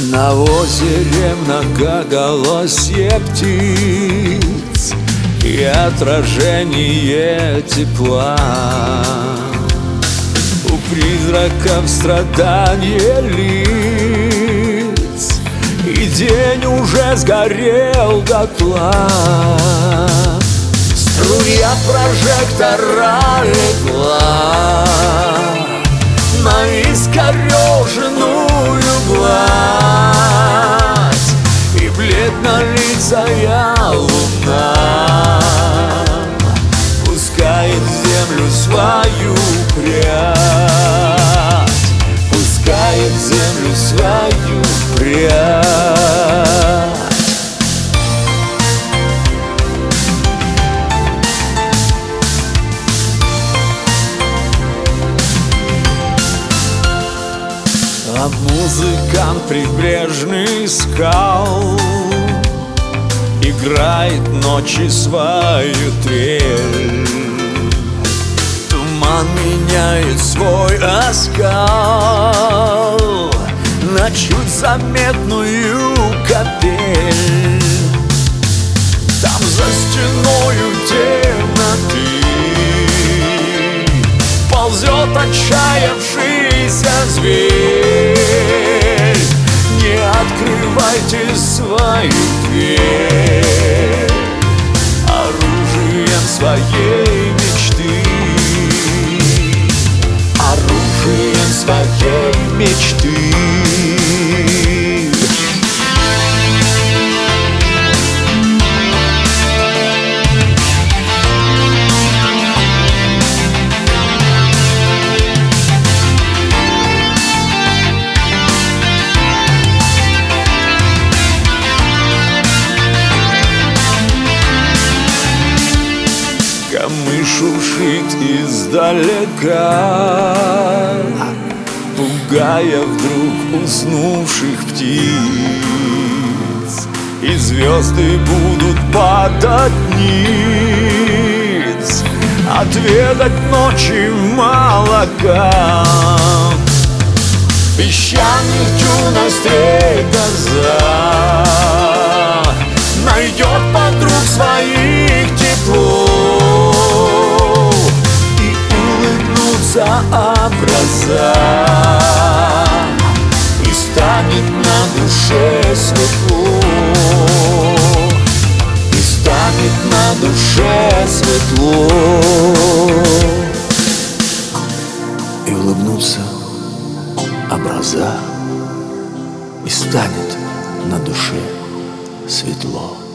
На озере многоголосье птиц И отражение тепла. У призраков страдания лиц И день уже сгорел дотла. Струя прожектора легла бледнолицая луна Пускает землю свою прядь. Пускает землю свою прядь. А музыкант прибрежный скал Играет ночи свою трель Туман меняет свой оскал На чуть заметную капель. Там за стеною темноты Ползет отчаявшийся зверь своей мечты. Оружием своей мечты шуршит издалека Пугая вдруг уснувших птиц. И звезды будут падать ниц Отведать ночи молока Песчаных дюнах стрекоза Найдет подруг своих улыбнутся образа И станет на душе светло И станет на душе светло И улыбнутся образа И станет на душе светло.